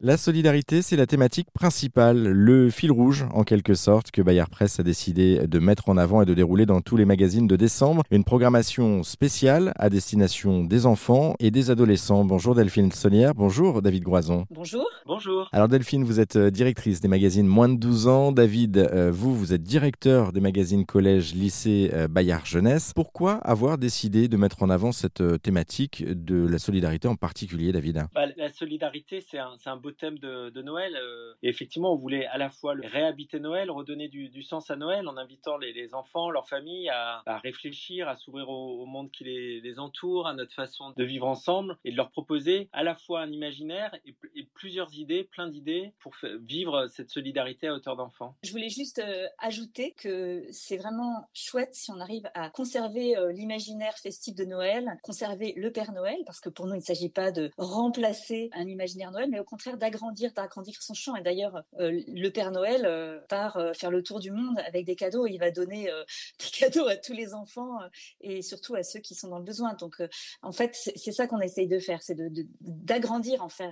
La solidarité, c'est la thématique principale, le fil rouge en quelque sorte que Bayard Presse a décidé de mettre en avant et de dérouler dans tous les magazines de décembre. Une programmation spéciale à destination des enfants et des adolescents. Bonjour Delphine Sonnière, bonjour David Groison. Bonjour. Bonjour. Alors Delphine, vous êtes euh, directrice des magazines moins de 12 ans. David, euh, vous, vous êtes directeur des magazines collège, lycée, euh, Bayard Jeunesse. Pourquoi avoir décidé de mettre en avant cette thématique de la solidarité en particulier, David? Bah, La solidarité, c'est un, un thème de, Noël. Euh, et effectivement, on voulait à la fois réhabiter Noël, redonner du, sens à Noël en invitant les, enfants, leurs familles à, réfléchir, à s'ouvrir au, monde qui les, entoure, à notre façon de vivre ensemble et de leur proposer à la fois un imaginaire et, plusieurs idées, plein d'idées pour vivre cette solidarité à hauteur d'enfants. Je voulais juste euh, ajouter que c'est vraiment chouette si on arrive à conserver euh, l'imaginaire festif de Noël, conserver le Père Noël, parce que pour nous, il ne s'agit pas de remplacer un imaginaire Noël, mais au contraire d'agrandir, d'agrandir son champ. Et d'ailleurs, euh, le Père Noël euh, part euh, faire le tour du monde avec des cadeaux. Il va donner des cadeaux à tous les enfants et surtout à ceux qui sont dans le besoin. Donc, en fait, c'est ça qu'on essaye de faire, c'est d'agrandir en fait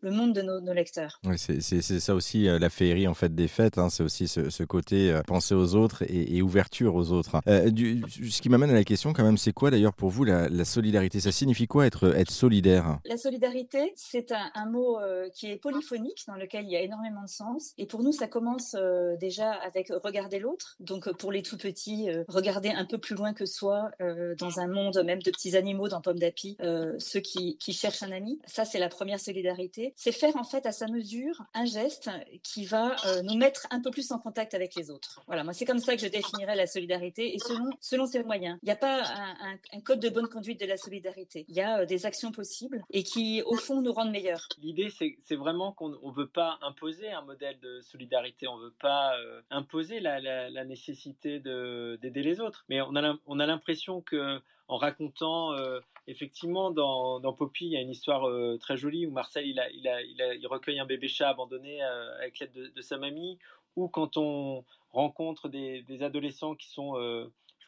le monde de nos, lecteurs. Oui, c'est ça aussi la féerie en fait des fêtes. Hein. c'est aussi ce, côté penser aux autres et, ouverture aux autres. Hein. Du, ce qui m'amène à la question quand même, c'est quoi d'ailleurs pour vous la, solidarité? Ça signifie quoi être, être solidaire? La solidarité, c'est un, un, mot qui est polyphonique dans lequel il y a énormément de sens. Et pour nous, ça commence euh, déjà avec regarder l'autre. Donc euh, pour les tout petits, euh, regarder un peu plus loin que soi dans un monde même de petits animaux dans Pomme d'Api, ceux qui, qui, cherchent un ami. Ça, c'est la première solidarité. C'est faire en fait à sa mesure un geste qui va nous mettre un peu plus en contact avec les autres. Voilà, moi c'est comme ça que je définirais la solidarité et selon, selon ses moyens. Il n'y a pas un, un, code de bonne conduite de la solidarité. Il y a des actions possibles et qui au fond nous rendent meilleurs. L'idée c'est vraiment qu'on ne veut pas imposer un modèle de solidarité, on ne veut pas euh, imposer la, nécessité d'aider les autres. Mais on a l'impression que en racontant, euh, effectivement, dans, Poppy, il y a une histoire euh, très jolie où Marcel, il, a, il, a, il, recueille un bébé chat abandonné avec l'aide de, sa mamie, ou quand on rencontre des adolescents qui sont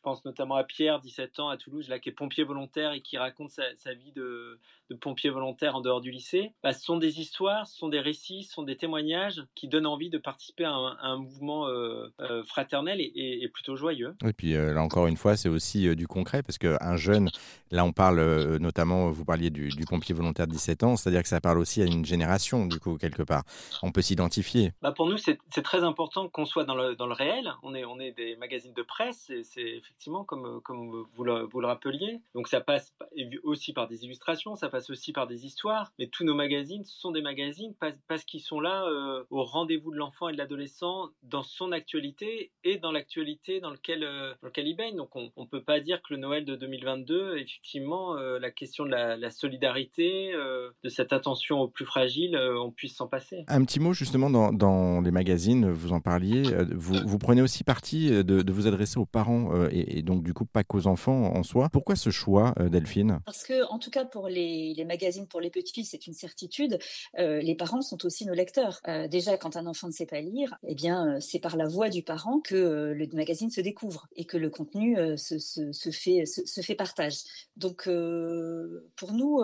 je pense notamment à Pierre, 17 ans, à Toulouse, là, qui est pompier volontaire et qui raconte sa, vie de, pompier volontaire en dehors du lycée. Bah, ce sont des histoires, ce sont des récits, ce sont des témoignages qui donnent envie de participer à un, mouvement euh, euh, fraternel et, plutôt joyeux. Et puis euh, là encore une fois, c'est aussi du concret parce qu'un jeune, là on parle notamment, vous parliez du, pompier volontaire de 17 ans, c'est-à-dire que ça parle aussi à une génération, du coup, quelque part. On peut s'identifier. Bah, pour nous, c'est très important qu'on soit dans le, dans le réel. On est, on est des magazines de presse c'est effectivement, comme, euh, vous, le, rappeliez. Donc ça passe aussi par des illustrations, ça passe aussi par des histoires. Mais tous nos magazines sont des magazines parce, qu'ils sont là euh, au rendez-vous de l'enfant et de l'adolescent dans son actualité et dans l'actualité dans, lequel, euh, dans il baigne. Donc on ne peut pas dire que le Noël de 2022, effectivement, la question de la, solidarité, de cette attention aux plus fragiles, on puisse s'en passer. Un petit mot justement dans, les magazines, vous en parliez, vous, vous prenez aussi parti de, de vous adresser aux parents et, et, donc du coup pas qu'aux enfants en soi. Pourquoi ce choix, euh, Delphine? Parce que en tout cas pour les, magazines pour les petits, c'est une certitude. Euh, les parents sont aussi nos lecteurs. Euh, déjà, quand un enfant ne sait pas lire, eh bien c'est par la voix du parent que le magazine se découvre et que le contenu se, fait se, fait partage. Donc pour nous,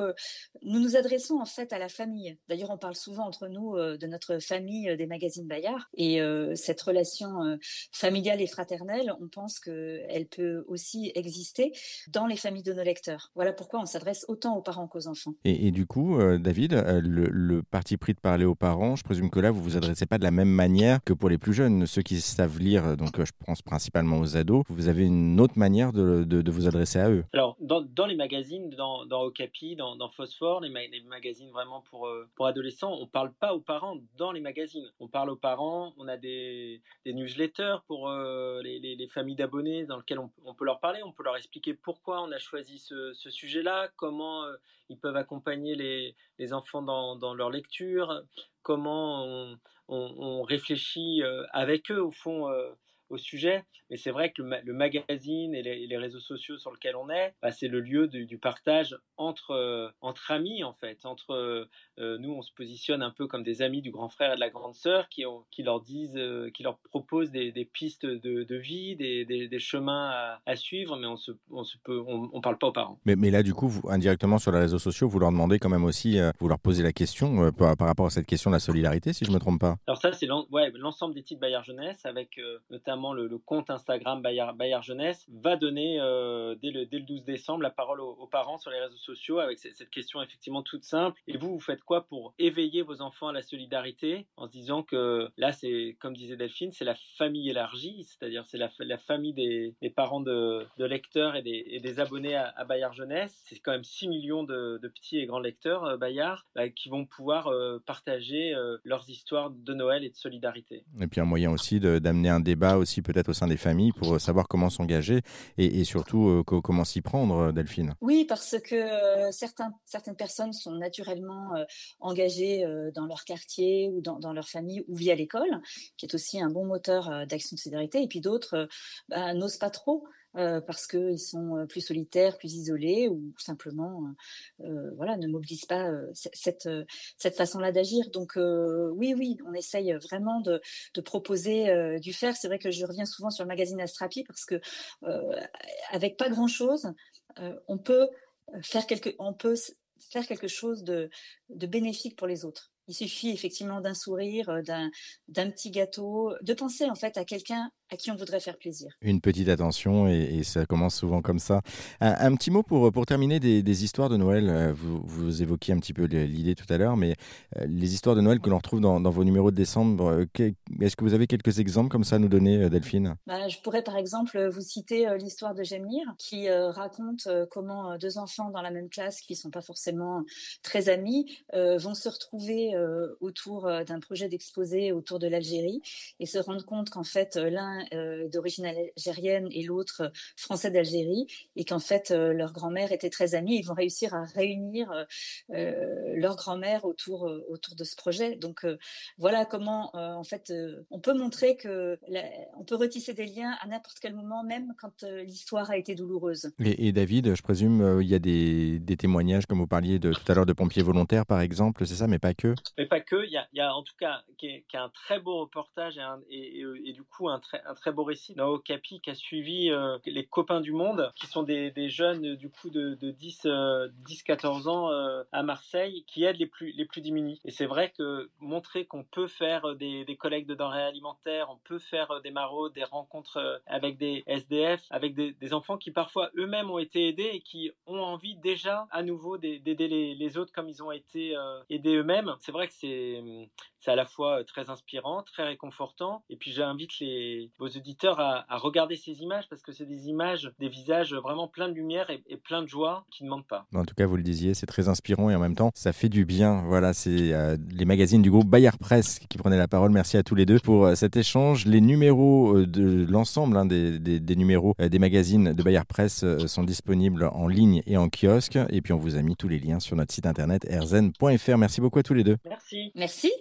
nous nous adressons en fait à la famille. D'ailleurs, on parle souvent entre nous de notre famille des magazines Bayard et cette relation familiale et fraternelle, on pense qu'elle peut aussi exister dans les familles de nos lecteurs. Voilà pourquoi on s'adresse autant aux parents qu'aux enfants. Et, du coup, euh, David, euh, le, parti pris de parler aux parents, je présume que là, vous vous adressez pas de la même manière que pour les plus jeunes, ceux qui savent lire, donc euh, je pense principalement aux ados, vous avez une autre manière de, de, vous adresser à eux. Alors, dans, les magazines, dans, dans Okapi, dans, Phosphore, les, magazines vraiment pour, pour adolescents, on parle pas aux parents dans les magazines. On parle aux parents, on a des, newsletters pour les, les, les, familles d'abonnés dans lesquelles on, peut leur parler, on peut leur expliquer pourquoi on a choisi ce, sujet-là, comment euh, ils peuvent accompagner les, enfants dans, leur lecture, comment on, réfléchit euh, avec eux, au fond, euh, au sujet. Mais c'est vrai que le, magazine et les, réseaux sociaux sur lesquels on est, bah, c'est le lieu du partage entre, entre amis, en fait. Entre nous, on se positionne un peu comme des amis du grand frère et de la grande sœur qui, ont, qui leur disent, qui leur proposent des, pistes de, vie, des, des, chemins à, suivre, mais on se, on se peut, on, parle pas aux parents. Mais, mais là, du coup, vous, indirectement sur les réseaux sociaux, vous leur demandez quand même aussi, vous leur posez la question par, par, rapport à cette question de la solidarité, si je me trompe pas. Alors ça, c'est l'ensemble des titres Bayard Jeunesse, avec notamment le, compte Instagram Bayard, Jeunesse, va donner dès, le, dès le 12 décembre la parole aux, parents sur les réseaux sociaux avec cette, question effectivement toute simple. Et vous, vous faites quoi pour éveiller vos enfants à la solidarité en se disant que là, c'est comme disait Delphine, c'est la famille élargie, c'est-à-dire c'est la, famille des, parents de, lecteurs et des, abonnés à, Bayard Jeunesse. C'est quand même 6 millions de, petits et grands lecteurs euh, Bayard bah, qui vont pouvoir euh, partager euh, leurs histoires de Noël et de solidarité. Et puis un moyen aussi d'amener un débat aussi peut-être au sein des familles pour savoir comment s'engager et, surtout comment s'y prendre, Delphine. Oui, parce que euh, certains, certaines personnes sont naturellement euh, engagées euh, dans leur quartier ou dans, leur famille ou via l'école, qui est aussi un bon moteur d'action de solidarité, et puis d'autres bah, n'osent pas trop. Parce qu'ils sont plus solitaires, plus isolés, ou simplement, voilà, ne mobilisent pas cette, cette façon-là d'agir. Donc oui, oui, on essaye vraiment de, proposer du faire. C'est vrai que je reviens souvent sur le magazine Astrapi parce que avec pas grand-chose, on peut faire quelque, on peut faire quelque chose de, bénéfique pour les autres. Il suffit effectivement d'un sourire, euh, d'un petit gâteau, de penser en fait à quelqu'un à qui on voudrait faire plaisir. Une petite attention et, ça commence souvent comme ça. Un, petit mot pour, pour terminer des, histoires de Noël. Euh, vous, vous, évoquiez un petit peu l'idée tout à l'heure, mais euh, les histoires de Noël que l'on retrouve dans, vos numéros de décembre, est-ce que vous avez quelques exemples comme ça à nous donner, Delphine? Bah, Je pourrais par exemple vous citer l'histoire de Jamir qui raconte comment deux enfants dans la même classe qui ne sont pas forcément très amis vont se retrouver euh, autour euh, d'un projet d'exposé autour de l'Algérie et se rendre compte qu'en fait euh, l'un est d'origine algérienne et l'autre français d'Algérie et qu'en fait leur grand-mère était très amie. Ils vont réussir à réunir leur grand-mère autour autour de ce projet. Donc voilà comment en fait on peut montrer que on peut retisser des liens à n'importe quel moment, même quand l'histoire a été douloureuse. Et, David, je présume il y a des, des, témoignages comme vous parliez de, tout à l'heure de pompiers volontaires par exemple, c'est ça, mais pas que? Mais pas que. Il y a, y a en tout cas qui est, qui est, un très beau reportage et, et, et, du coup un très, un très beau récit. Nao Capi qui a suivi euh, les copains du monde, qui sont des, jeunes du coup de, de 10, 10 14 ans euh, à Marseille, qui aident les plus, les plus démunis. Et c'est vrai que montrer qu'on peut faire des, des collègues de denrées alimentaires, on peut faire des maraudes, des rencontres avec des SDF, avec des, enfants qui parfois eux-mêmes ont été aidés et qui ont envie déjà à nouveau d'aider les, les, autres comme ils ont été euh, aidés eux-mêmes. C'est vrai que c'est à la fois très inspirant, très réconfortant. Et puis j'invite les, vos auditeurs à, regarder ces images parce que c'est des images, des visages vraiment pleins de lumière et, plein de joie qui ne mentent pas. En tout cas, vous le disiez, c'est très inspirant et en même temps, ça fait du bien. Voilà, c'est les magazines du groupe Bayard Presse qui prenaient la parole. Merci à tous les deux pour cet échange. Les numéros de l'ensemble hein, des, des, numéros des magazines de Bayard Presse sont disponibles en ligne et en kiosque. Et puis on vous a mis tous les liens sur notre site internet erzen.fr. Merci beaucoup à tous les deux. Merci. Merci.